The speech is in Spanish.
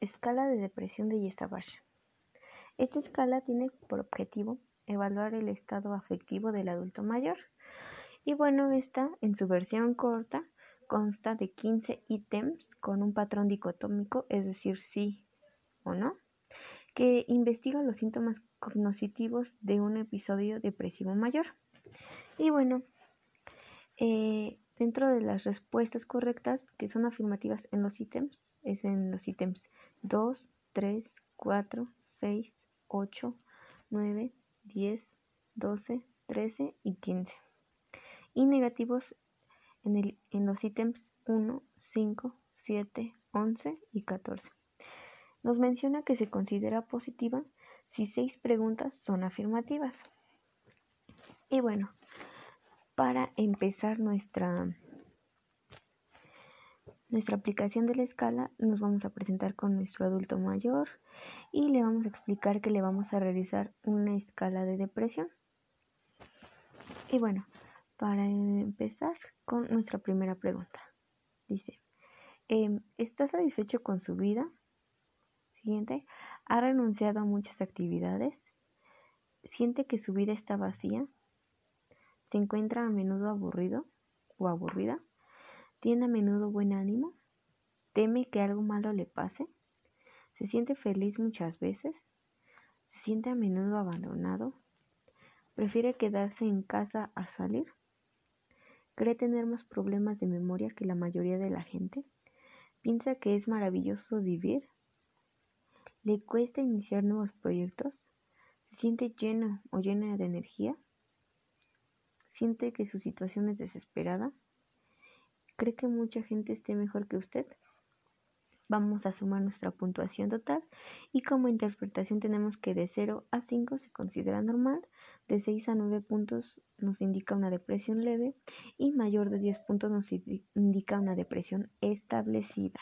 Escala de depresión de Yesabash. Esta escala tiene por objetivo evaluar el estado afectivo del adulto mayor. Y bueno, esta en su versión corta consta de 15 ítems con un patrón dicotómico, es decir, sí o no, que investiga los síntomas cognitivos de un episodio depresivo mayor. Y bueno, eh, dentro de las respuestas correctas, que son afirmativas en los ítems, es en los ítems 2, 3, 4, 6, 8, 9, 10, 12, 13 y 15. Y negativos en, el, en los ítems 1, 5, 7, 11 y 14. Nos menciona que se considera positiva si seis preguntas son afirmativas. Y bueno, para empezar nuestra, nuestra aplicación de la escala, nos vamos a presentar con nuestro adulto mayor y le vamos a explicar que le vamos a realizar una escala de depresión. Y bueno, para empezar con nuestra primera pregunta. Dice, em, ¿está satisfecho con su vida? Siguiente, ¿ha renunciado a muchas actividades? ¿Siente que su vida está vacía? ¿Se encuentra a menudo aburrido o aburrida? ¿Tiene a menudo buen ánimo? ¿Teme que algo malo le pase? ¿Se siente feliz muchas veces? ¿Se siente a menudo abandonado? ¿Prefiere quedarse en casa a salir? ¿Cree tener más problemas de memoria que la mayoría de la gente? ¿Piensa que es maravilloso vivir? ¿Le cuesta iniciar nuevos proyectos? ¿Se siente lleno o llena de energía? ¿Siente que su situación es desesperada? ¿Cree que mucha gente esté mejor que usted? Vamos a sumar nuestra puntuación total y como interpretación tenemos que de 0 a 5 se considera normal, de 6 a 9 puntos nos indica una depresión leve y mayor de 10 puntos nos indica una depresión establecida.